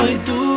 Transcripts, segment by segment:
soy tu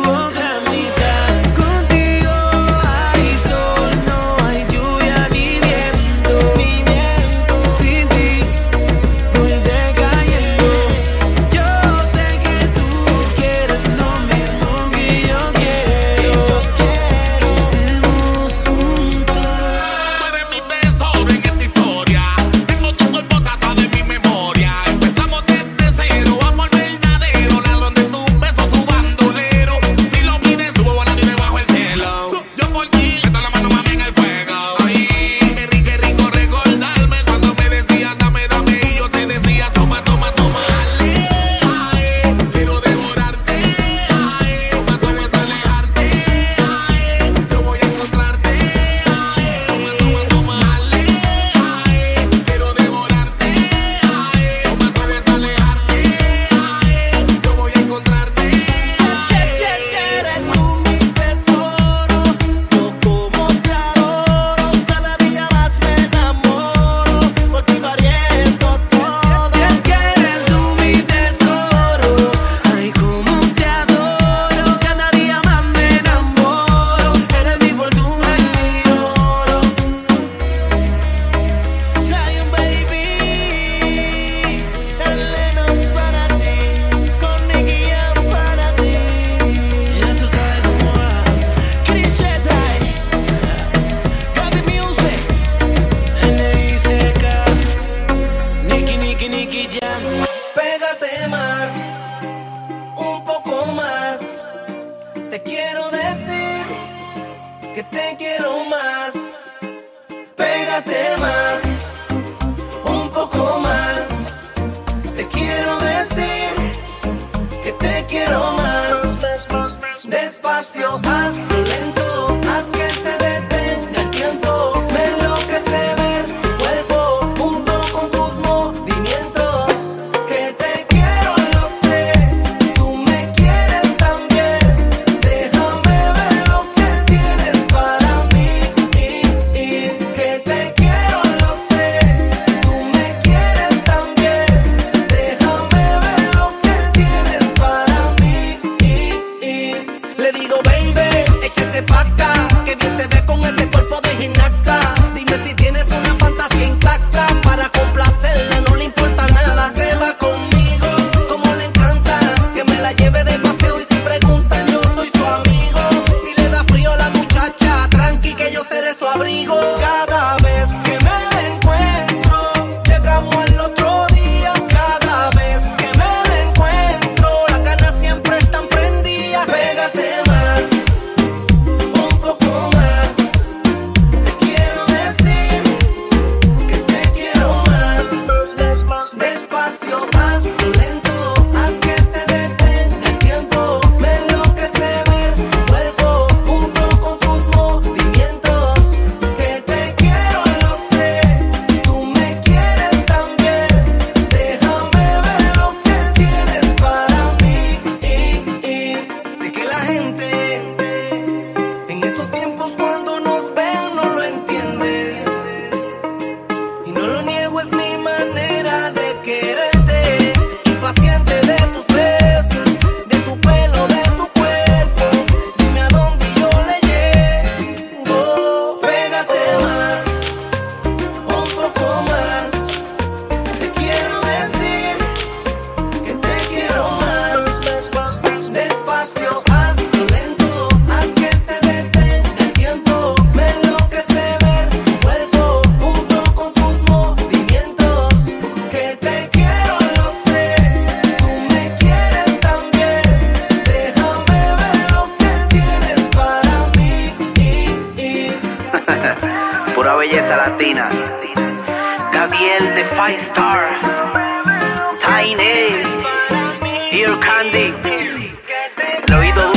belleza latina. Gabriel de Five Star, Tiny, Dear Candy, lo oído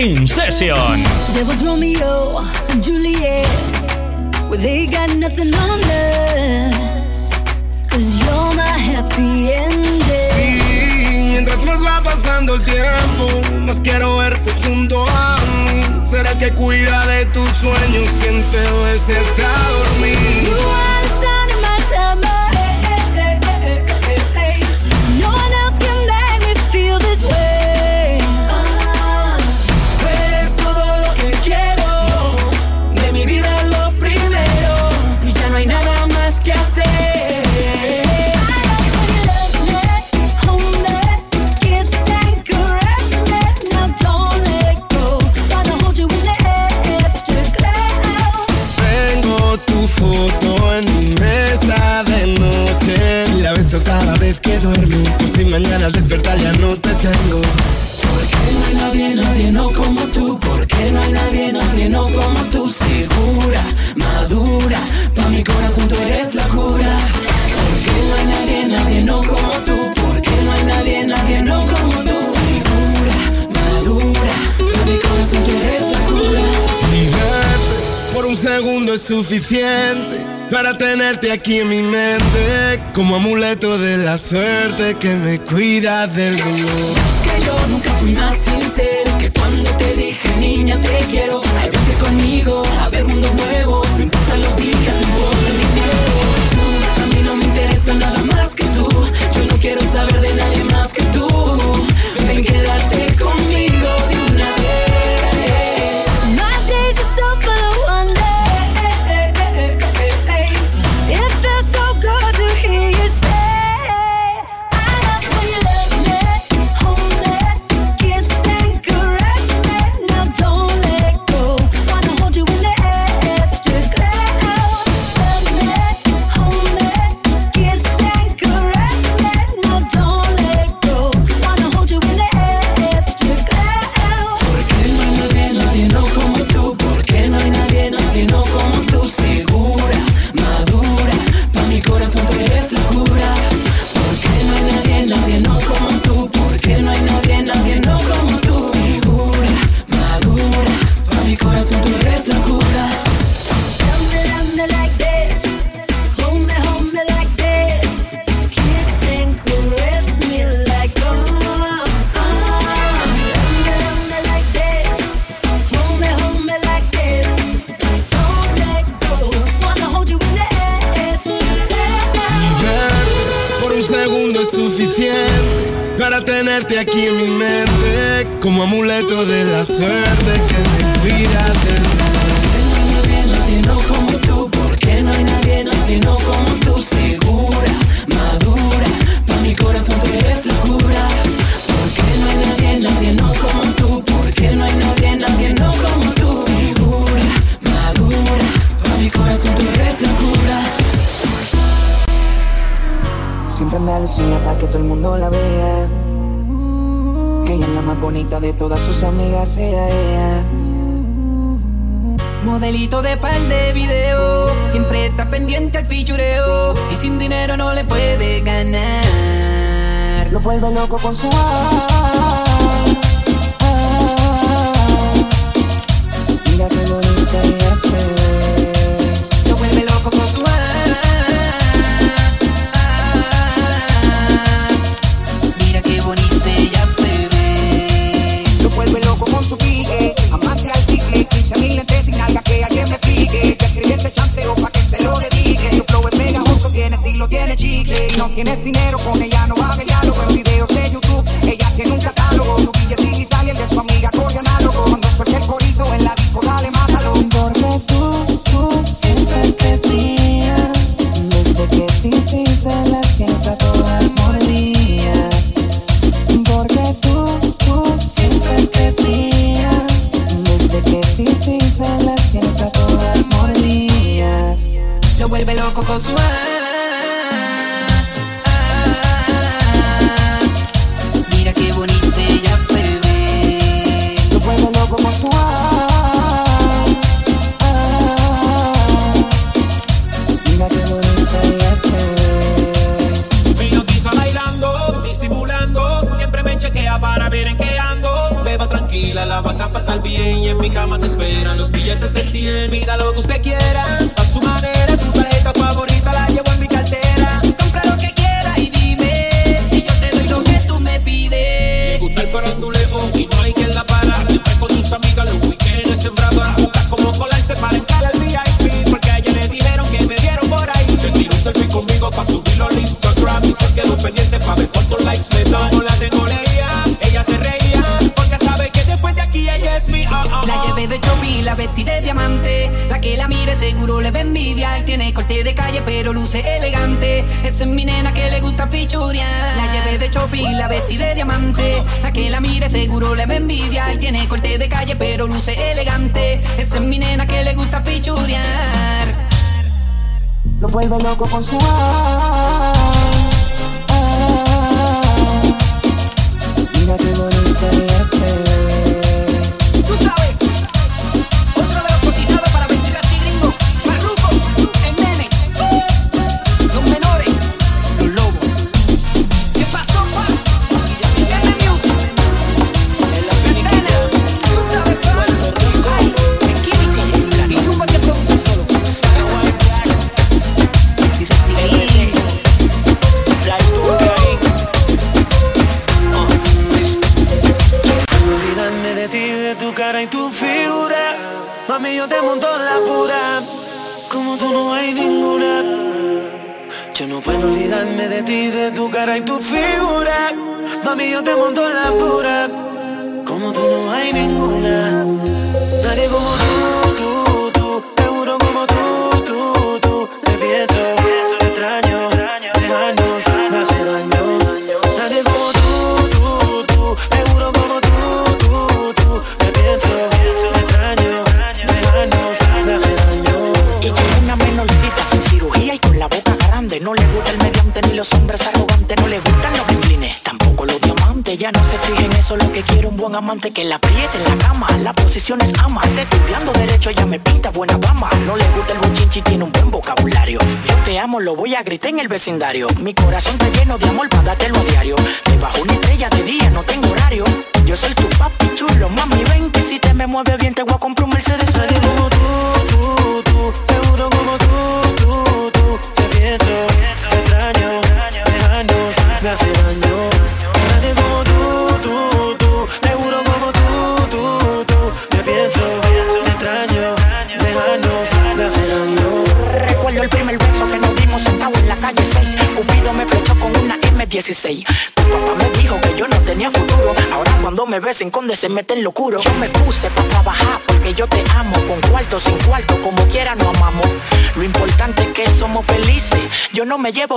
In Session. There was Romeo and Juliet. Well, they got nothing on us. Cause you're my happy ending. Sí, mientras más va pasando el tiempo, más quiero verte junto a mí. Será que cuida de tus sueños quien te ves está dormido. para tenerte aquí en mi mente como amuleto de la suerte que me cuida del dolor. Es que yo nunca fui más sincero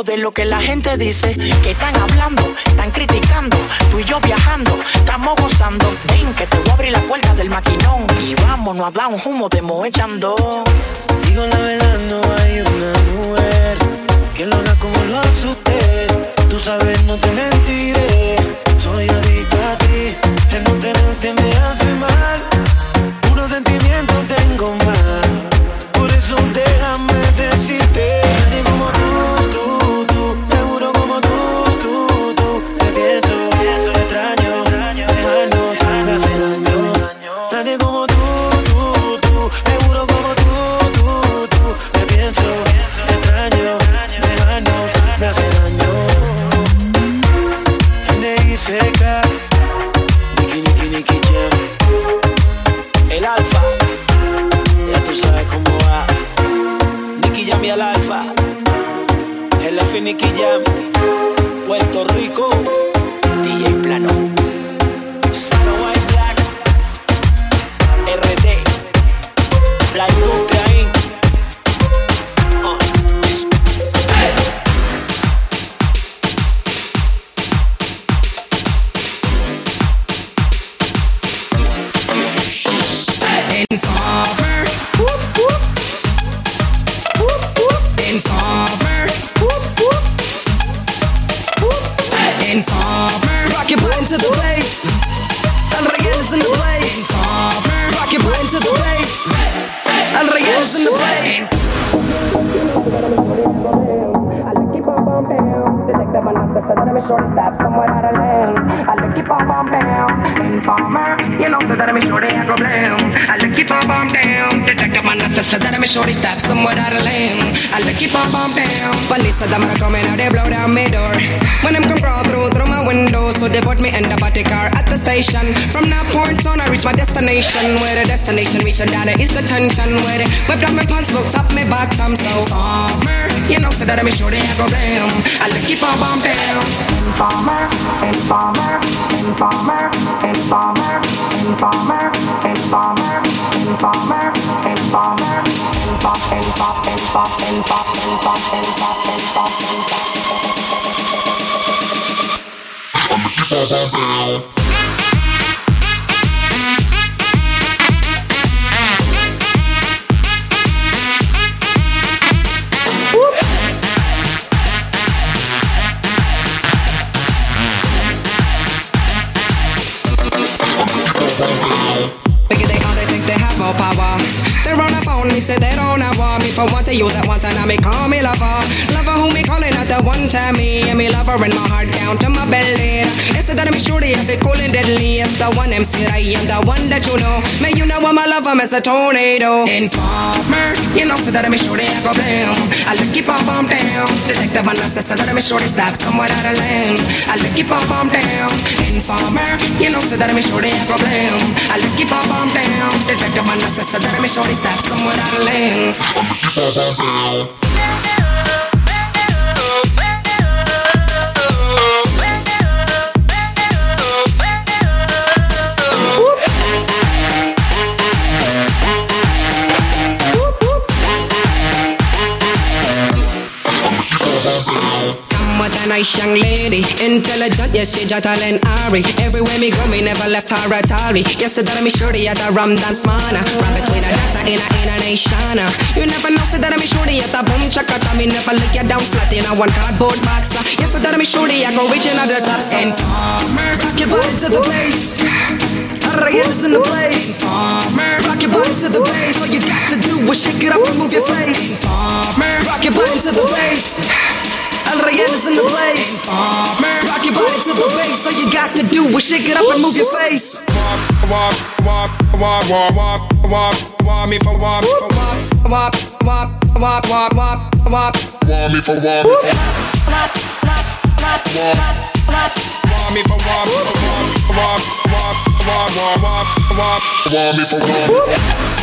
de lo que la gente dice. Que están hablando, están criticando. Tú y yo viajando, estamos gozando. Ven que te voy a abrir la puerta del maquinón. Y vámonos a dar un humo de moe. Digo la verdad, no hay una mujer que lo haga como lo hace usted. Tú sabes, no te mentiré. Soy adicto a ti. El no tenerte me hace mal. Puro sentimiento I'ma keep on down. see you that once and I may call me lover. Who me time me and lover in my heart down to my belly. It's that me shorty if it cool and deadly. It's the one MC I am the one that you know. Man, you know I'm a lover, Mr. Tornado. Informer, you know so that me shorty I go blame. I look keep on bomb down. Detective and assessor that me shorty stop somewhere out of lane. I look keep on bomb down. Informer, you know so that me shorty I go blame. I look keep on bomb down. Detective and assessor that me shorty stop somewhere out of lane. Come with a nice young lady, intelligent, yes, she just talent Ari. Everywhere me go, me never left her at all. Yes, that me shorty at the rum dance mana. Run between a dancer in a in a nation. Uh. You never know, say that me shorty at the boom chakata. Me never look you down flat in a one cardboard box. Uh. Yes, that me shorty, I go reaching at the top. Informer, uh. rock your body to the bass. Reyes in the place. Informer, rock your body to the bass. All you got to do is shake it up and move your face. Informer, rock your body to the bass. El Rayen in the place. Rock your body to the bass. All you got to do is shake it up and move your face. Walk, walk, walk, walk, walk, walk, walk me for walk, for walk, walk, walk, walk, walk, walk, me for walk, walk, walk, walk, walk, walk me for walk, me for walk.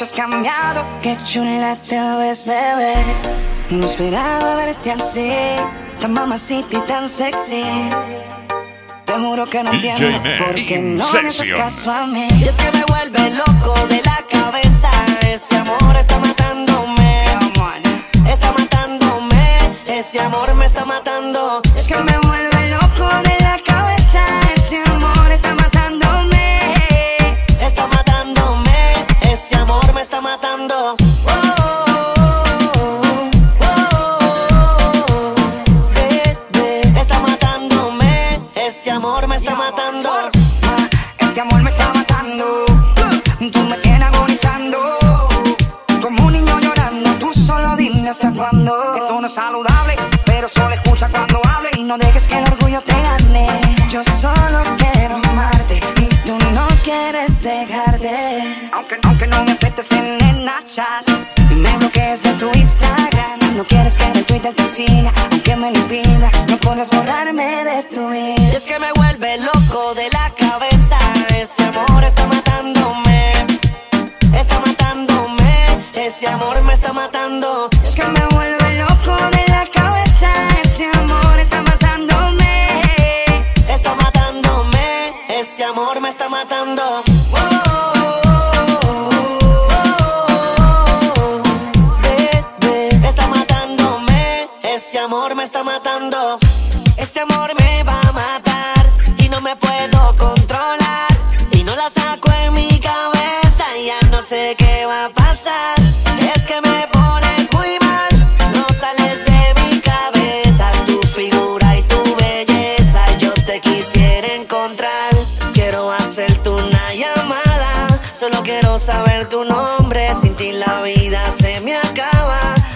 mucho has cambiado. Qué chula te ves, bebé. No esperaba verte así, tan mamacita y tan sexy. Te juro que no entiendo por qué no me haces caso a mí. Y es que me vuelve loco de la cabeza.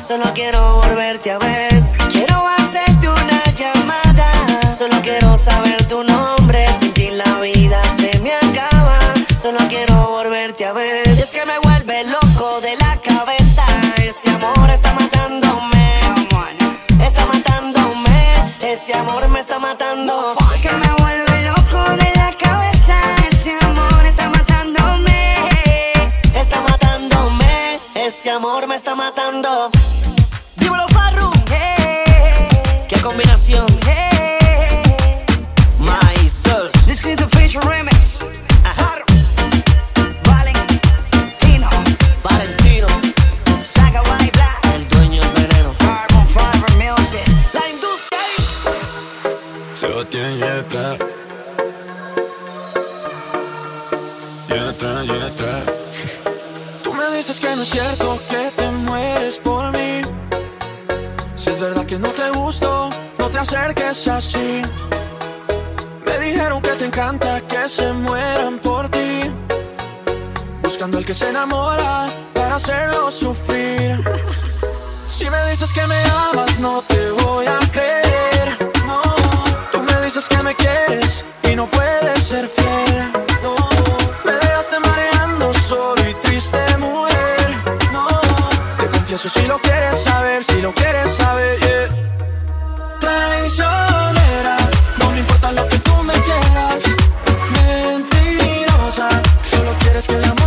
solo quiero volverte a ver. Quiero hacerte una llamada, solo quiero saber tu nombre. Sin ti la vida se me acaba, solo quiero volverte a ver. Y es que me vuelve loco de la cabeza, ese amor está matándome. Está matándome, ese amor me está matando. Es que me vuelve loco de la cabeza, ese amor está matándome. Está matándome, ese amor me está matando. cierto que te mueres por mí. Si es verdad que no te gusto, no te acerques así. Me dijeron que te encanta que se mueran por ti. Buscando al que se enamora para hacerlo sufrir. Si me dices que me amas, no te voy a creer. No, tú me dices que me quieres y no puedes ser fiel. No, me dejaste mareando solo y triste, muy. Eso si lo quieres saber, si lo quieres saber, yeah. Traicionera, no me importa lo que tú me quieras. Mentirosa, solo quieres que el amor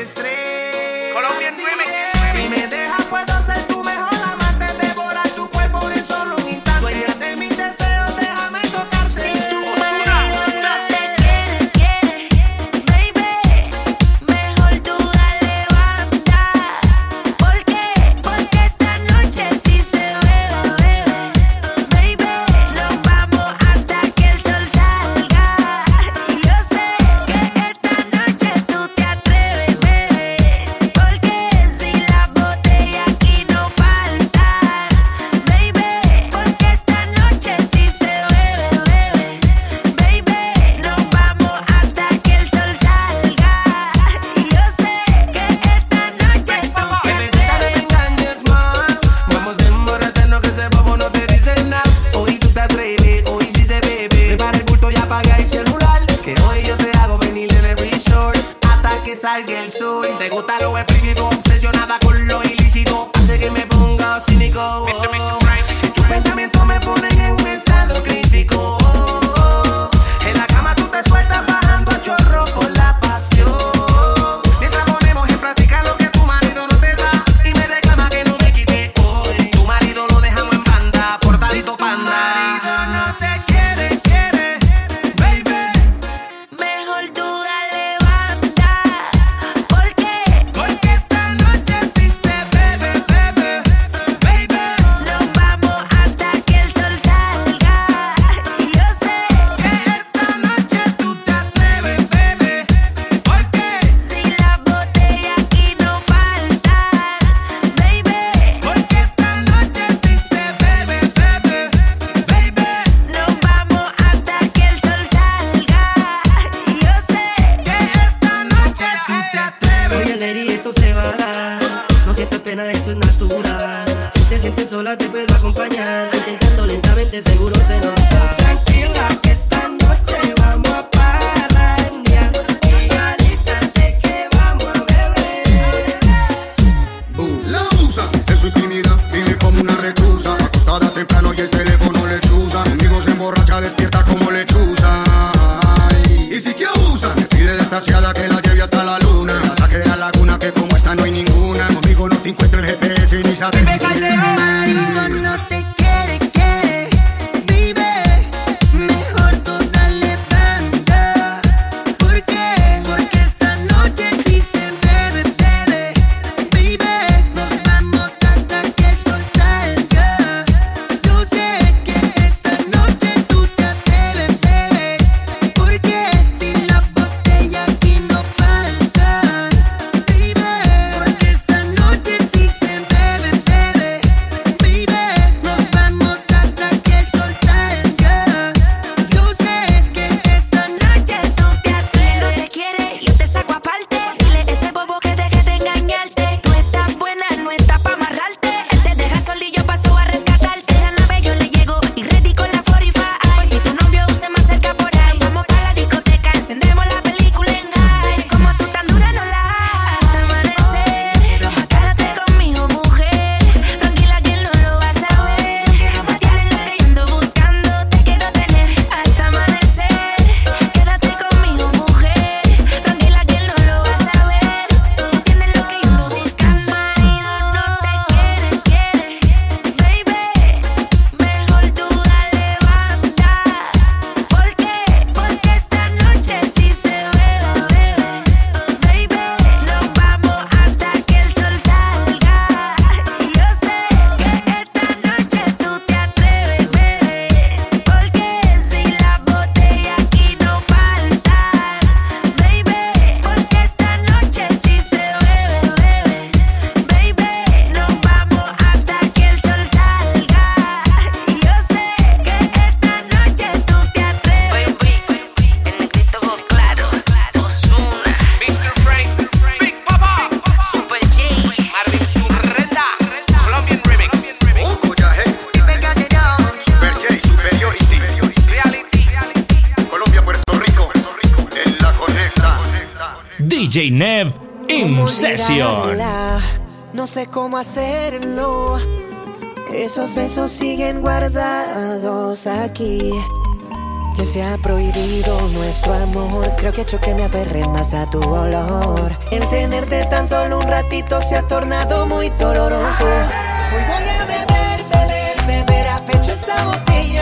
estrellas. Colombian acompañar. Intentando lentamente, seguro se nota. Tranquila, que esta noche vamos a parrandear. Y alístate que vamos a beber. Uh, la usa, es su intimidad, vive como una reclusa. Acostada temprano y el teléfono le chusa. Conmigo se emborracha, despierta como lechuza. Y si te abusan, pide desgraciada que la lleve hasta la luna. La saque a la laguna que como esta no hay ninguna. Conmigo no te encuentra el GPS ni sabes. sé cómo hacerlo. Esos besos siguen guardados aquí. Que se ha prohibido nuestro amor. Creo que he hecho que me aferré más a tu olor. El tenerte tan solo un ratito se ha tornado muy doloroso. Hoy voy a beber, beber, beber a pecho esa botella.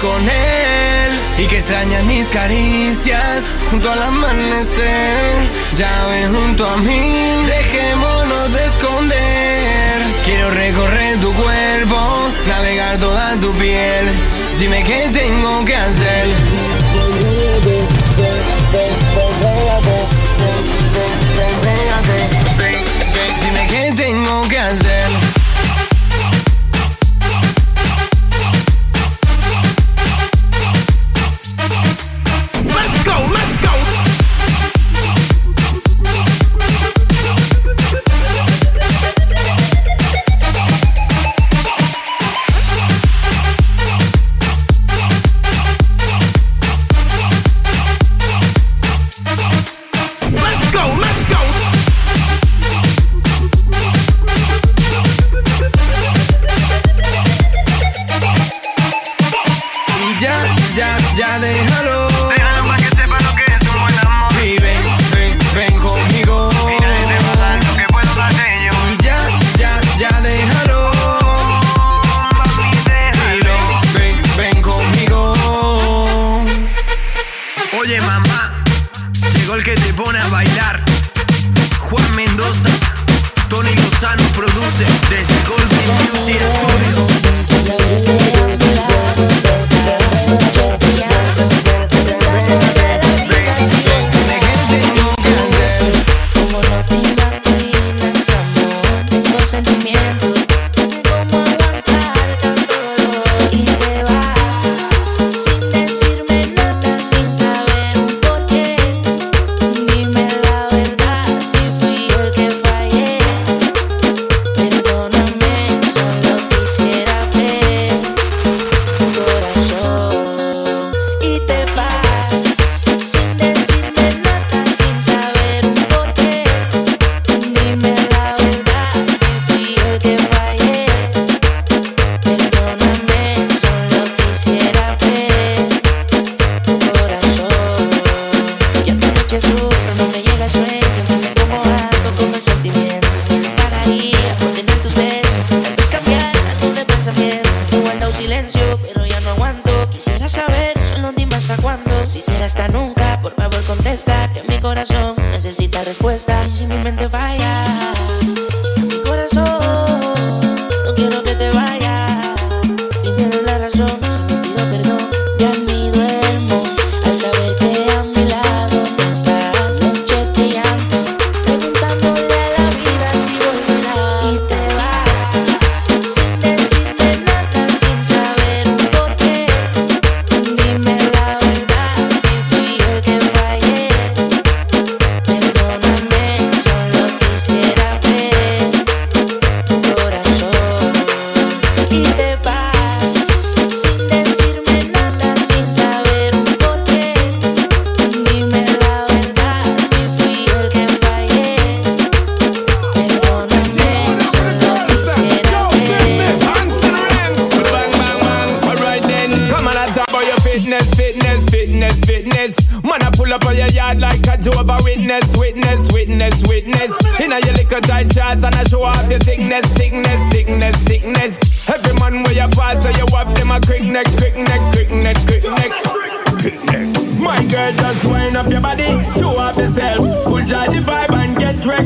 con él y que extrañas mis caricias junto al amanecer. Ya ven junto a mí, dejémonos de esconder. Quiero recorrer tu cuerpo, navegar toda tu piel. Dime qué tengo que hacer.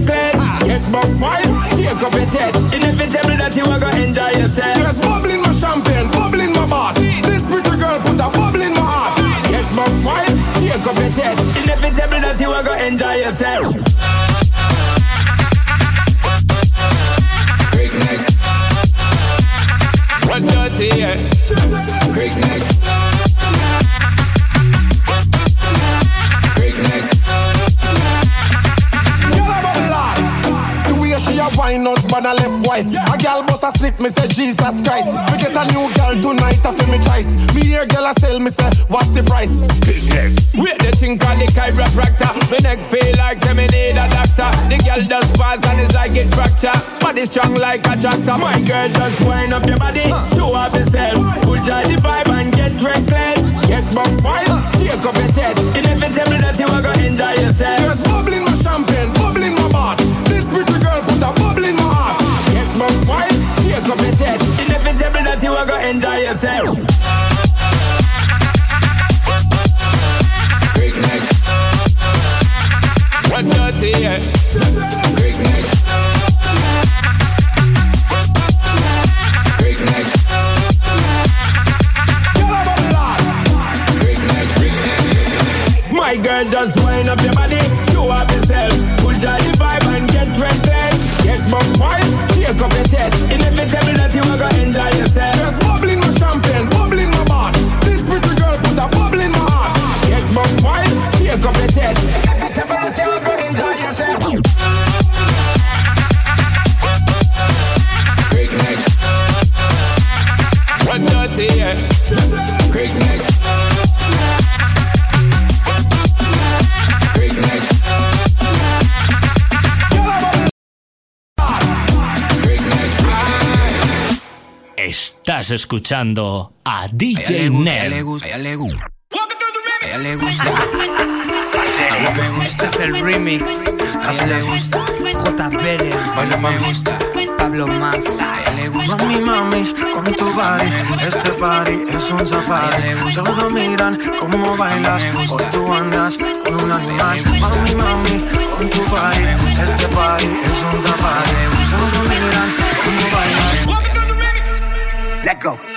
Get reckless. Get buck wild, shake up your chest. Inevitable that you are gonna enjoy yourself. There's bubble in my champagne, bubble in my boss. This pretty girl put a bubble in my heart. Get buck wild, shake up your chest. Inevitable that you are gonna enjoy yourself. Quick neck. What dirty, yeah. Left white. A girl bust a slip, me say Jesus Christ. We get a new girl tonight, I feel me choice. Me hear girl a sell, me say what's the price? Big neck. Wait the thing called the chiropractor. Me neck feel like say me need a doctor. The girl does pass and it's like it fracture. Body strong like a tractor. My girl just wind up your body, show off yourself. Pull joy the vibe and get reckless. Get buck wild, shake up your chest. Inevitable that you are gonna enjoy yourself. There's bubble Inevitable that you are gonna enjoy yourself. Quick neck. What dirty, yeah. Up your chest. You enjoy yourself. Dirty, yeah. Neck. Neck. Estás escuchando a DJ le gusta, a ella le Nel. gusta, a ella le gusta. A mí me gusta. Es el remix. A ella le gusta. J. Me gusta. Pablo Más. A ella le gusta. Mami, mami, con tu body, este party es un safari. Todos miran cómo bailas, hoy tú andas con un animal. Mami, mami, con tu body, este party es un safari. Todos miran cómo bailas. Let go.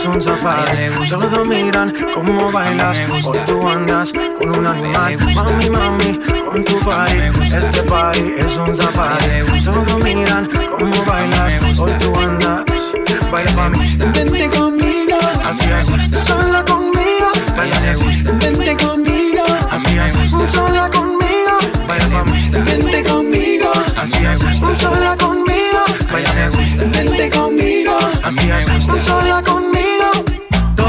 Party es un safari. Todos miran cómo bailas, hoy tú andas con un animal. Mami, mami, con tu body, este party es un safari. Todos miran cómo bailas, hoy tú andas. Baila mami, vente conmigo, así es, sola conmigo. Baila vente conmigo, así es, sola conmigo. Baila mami, vente conmigo, así es, sola conmigo. Baila vente conmigo, así es, sola conmigo.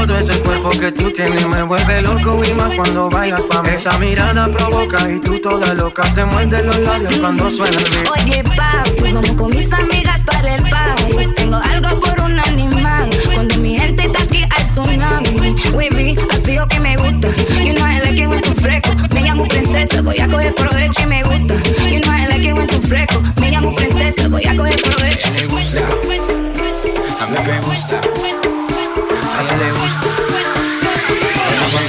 Todo ese cuerpo que tú tienes me vuelve loco y más cuando bailas pa' mí. Esa mirada provoca y tú toda loca te muerde los labios cuando suena el beat. Oye, papi, vamos con mis amigas para el party. Tengo algo por un animal. Cuando mi gente está aquí al tsunami. Wavy, así lo que me gusta. You know I like it when tú fresco. Me llamo princesa, voy a coger provecho y me gusta. You know I like it when tú fresco. Me llamo princesa, voy a coger provecho. le gusta. A mí me gusta. Le gusta.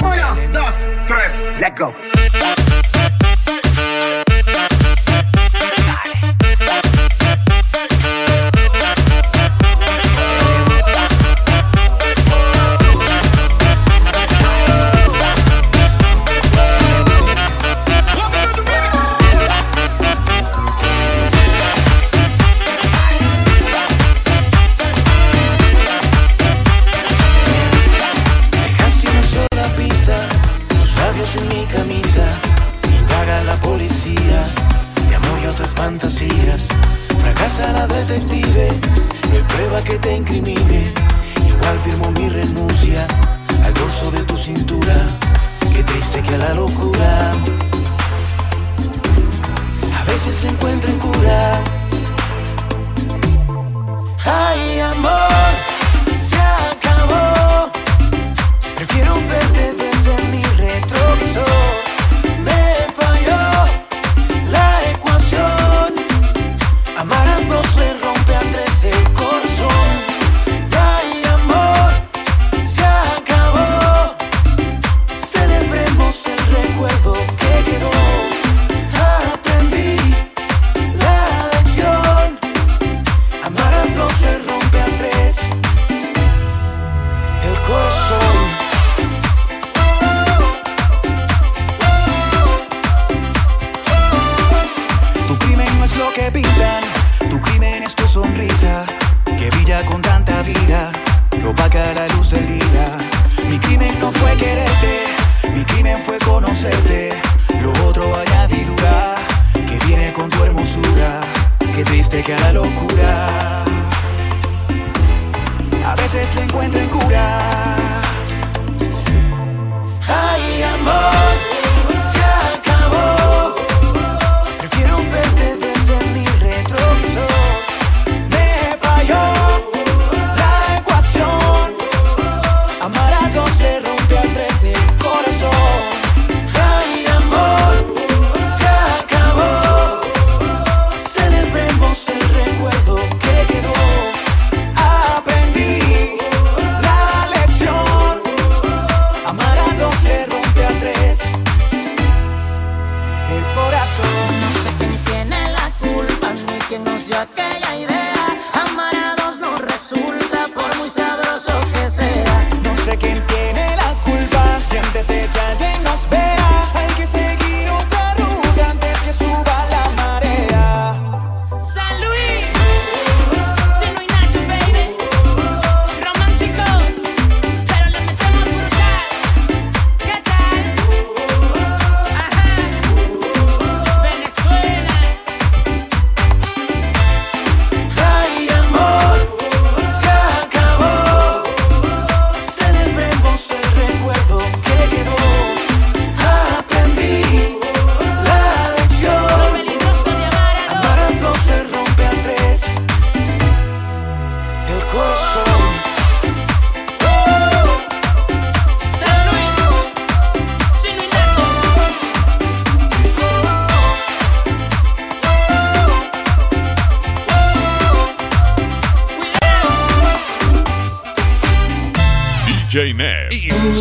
Uno, dos, tres, let go.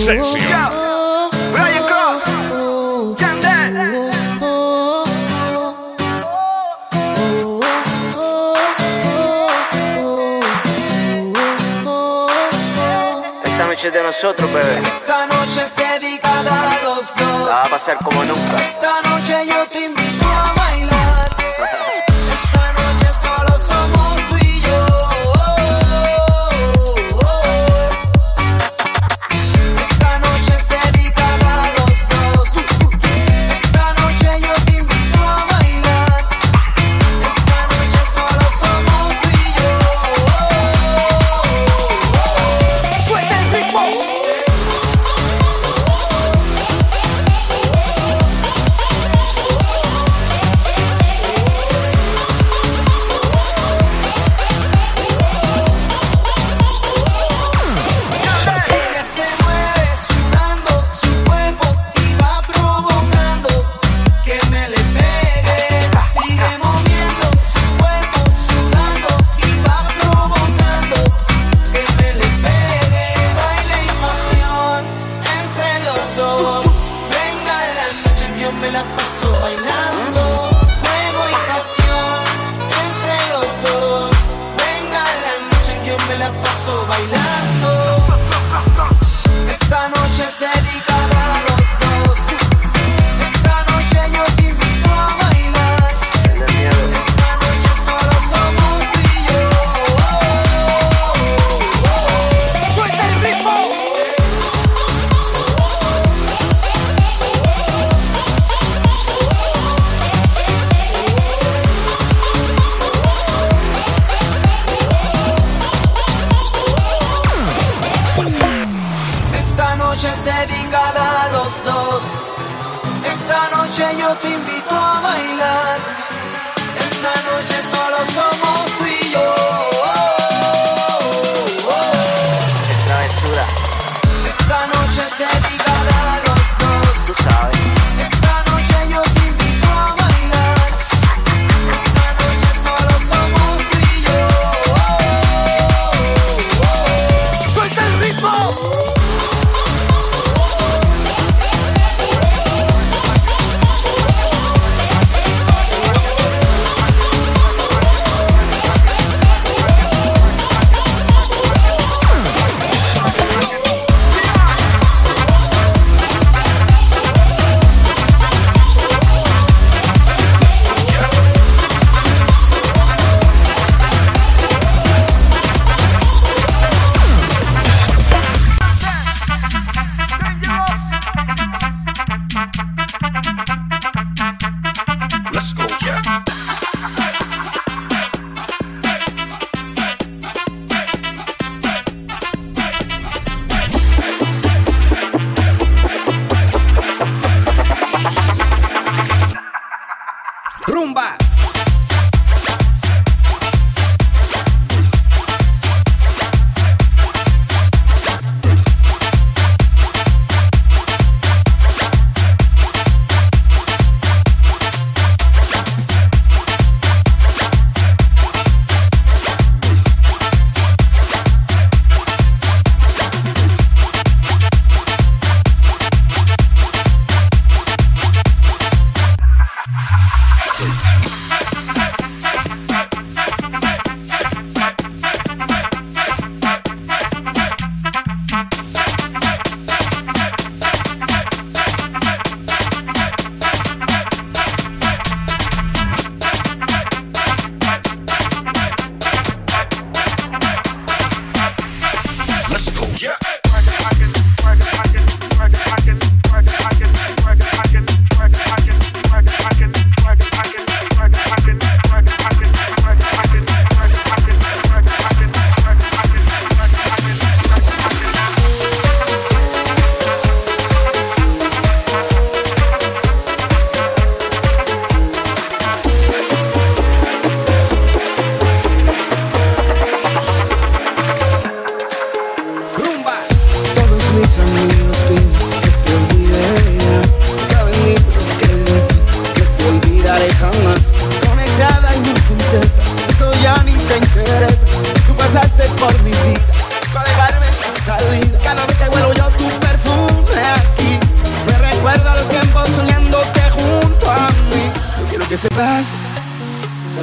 In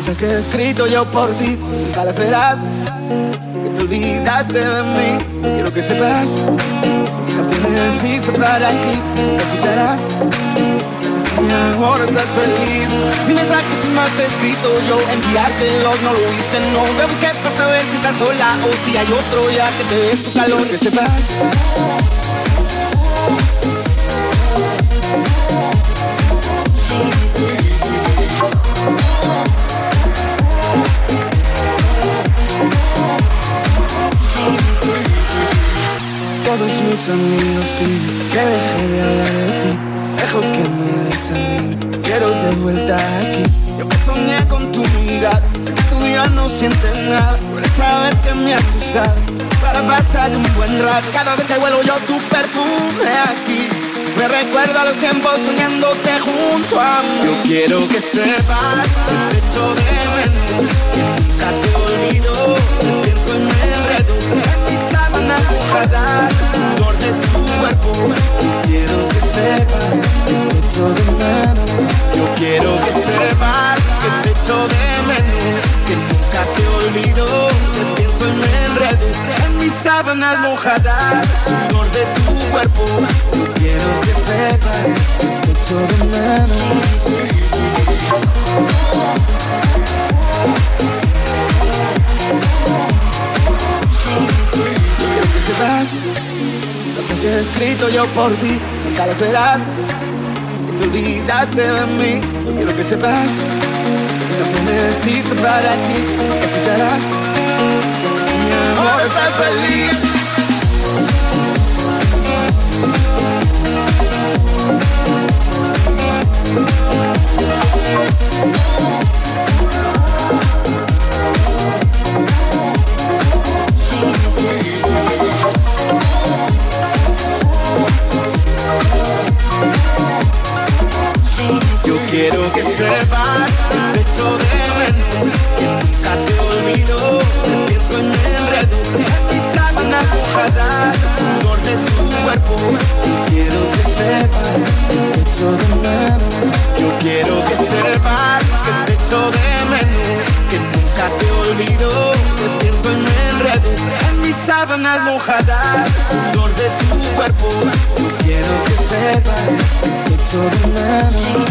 Cartas que he escrito yo por ti, nunca las verás. Que te olvidaste de mí. Quiero que sepas. Canciones hice para ti. ¿Me escucharás? Si ahora estás feliz. Mi mensaje sin más te he escrito yo. Enviártelos no lo hice, no. Me busqué para saber si estás sola o si hay otro ya que te dé su calor. Que sepas. Mis amigos piden que deje de hablar de ti. Dejo que me desanime, quiero de vuelta aquí. Yo que soñé con tu mirada, sé que tú ya no sientes nada. Puedes saber que me has usado para pasar un buen rato. Cada vez que huelo yo tu perfume aquí. Me recuerda los tiempos soñándote junto a mí. Yo quiero que sepas que te echo de menos, que nunca te olvido. De tu cuerpo. Quiero que sepas que te echo de menos. Yo quiero que sepas que te echo de menos, que nunca te olvido. Te pienso y me enredo en mis sábanas mojadas, el sudor de tu cuerpo. Quiero que sepas que te echo de menos. Sepas lo que he escrito yo por ti, nunca las verás. Que te olvidaste de mí. Yo quiero que sepas mis canciones hice para ti. Escucharás si mi amor estás feliz. Sábanas mojadas, sudor de tu cuerpo. Quiero que sepas que te echo de menos.